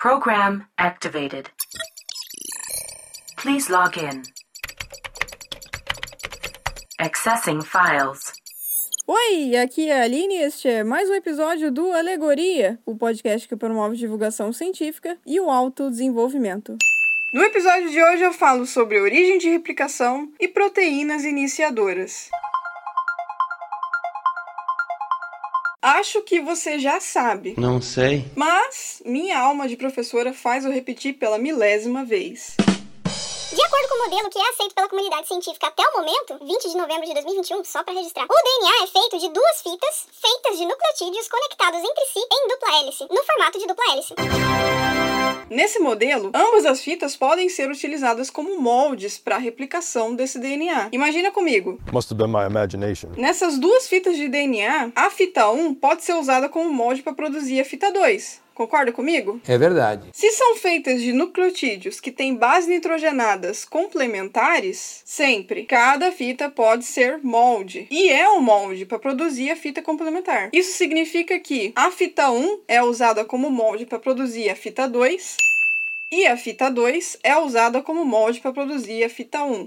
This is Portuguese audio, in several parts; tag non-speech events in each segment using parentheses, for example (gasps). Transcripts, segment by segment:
Program activated. Please log in. Accessing files. Oi, aqui é a Aline e este é mais um episódio do Alegoria, o podcast que promove divulgação científica e o autodesenvolvimento. No episódio de hoje eu falo sobre origem de replicação e proteínas iniciadoras. Acho que você já sabe. Não sei. Mas minha alma de professora faz eu repetir pela milésima vez. De acordo com o modelo que é aceito pela comunidade científica até o momento, 20 de novembro de 2021, só para registrar, o DNA é feito de duas fitas feitas de nucleotídeos conectados entre si em dupla hélice, no formato de dupla hélice. Nesse modelo, ambas as fitas podem ser utilizadas como moldes para a replicação desse DNA. Imagina comigo. Must have been my imagination. Nessas duas fitas de DNA, a fita 1 pode ser usada como molde para produzir a fita 2. Concorda comigo? É verdade. Se são feitas de nucleotídeos que têm bases nitrogenadas complementares, sempre cada fita pode ser molde. E é um molde para produzir a fita complementar. Isso significa que a fita 1 é usada como molde para produzir a fita 2 e a fita 2 é usada como molde para produzir a fita 1.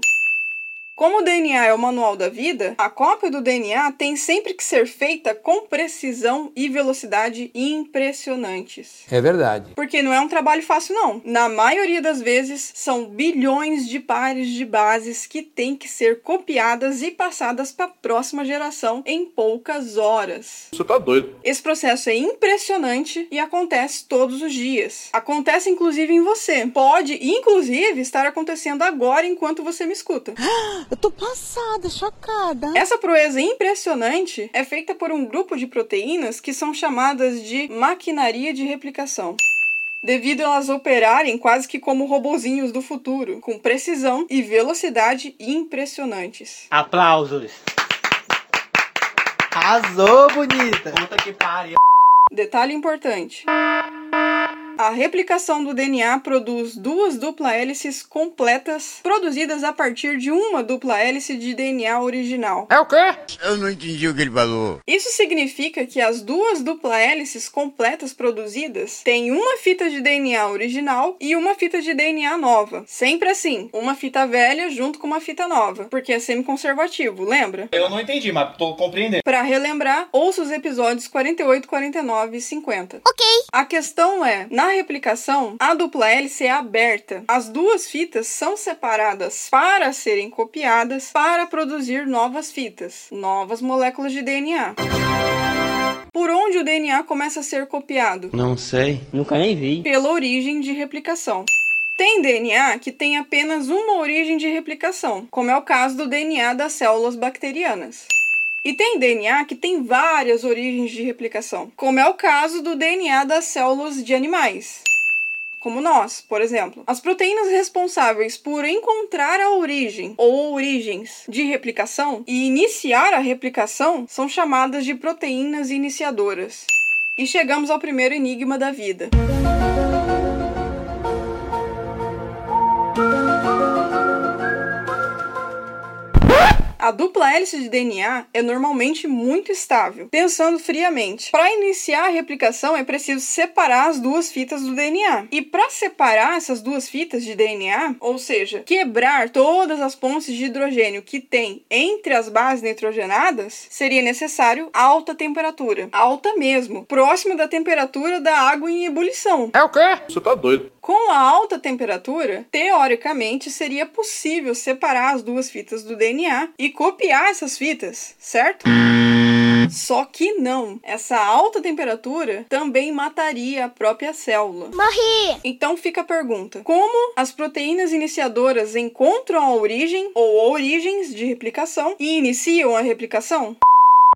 Como o DNA é o manual da vida, a cópia do DNA tem sempre que ser feita com precisão e velocidade impressionantes. É verdade. Porque não é um trabalho fácil, não. Na maioria das vezes, são bilhões de pares de bases que têm que ser copiadas e passadas para a próxima geração em poucas horas. Você tá doido. Esse processo é impressionante e acontece todos os dias. Acontece inclusive em você. Pode, inclusive, estar acontecendo agora enquanto você me escuta. (gasps) Eu tô passada, chocada. Essa proeza impressionante é feita por um grupo de proteínas que são chamadas de maquinaria de replicação. Devido a elas operarem quase que como robozinhos do futuro, com precisão e velocidade impressionantes. Aplausos. Arrasou, bonita. Puta que pariu. Detalhe importante. A replicação do DNA produz duas dupla hélices completas, produzidas a partir de uma dupla hélice de DNA original. É o quê? Eu não entendi o que ele falou. Isso significa que as duas dupla hélices completas produzidas têm uma fita de DNA original e uma fita de DNA nova. Sempre assim, uma fita velha junto com uma fita nova, porque é semi-conservativo, lembra? Eu não entendi, mas tô compreendendo. Para relembrar, ouça os episódios 48, 49 e 50. Ok. A questão é, na replicação, a dupla hélice é aberta. As duas fitas são separadas para serem copiadas para produzir novas fitas, novas moléculas de DNA. Por onde o DNA começa a ser copiado? Não sei. Nunca nem vi. Pela origem de replicação. Tem DNA que tem apenas uma origem de replicação, como é o caso do DNA das células bacterianas. E tem DNA que tem várias origens de replicação, como é o caso do DNA das células de animais. Como nós, por exemplo. As proteínas responsáveis por encontrar a origem ou origens de replicação e iniciar a replicação são chamadas de proteínas iniciadoras. E chegamos ao primeiro enigma da vida. A dupla hélice de DNA é normalmente muito estável. Pensando friamente, para iniciar a replicação é preciso separar as duas fitas do DNA. E para separar essas duas fitas de DNA, ou seja, quebrar todas as pontes de hidrogênio que tem entre as bases nitrogenadas, seria necessário alta temperatura, alta mesmo, próxima da temperatura da água em ebulição. É o quê? Você tá doido. Com a alta temperatura, teoricamente seria possível separar as duas fitas do DNA e copiar essas fitas, certo? Só que não. Essa alta temperatura também mataria a própria célula. Morri. Então fica a pergunta: como as proteínas iniciadoras encontram a origem ou origens de replicação e iniciam a replicação?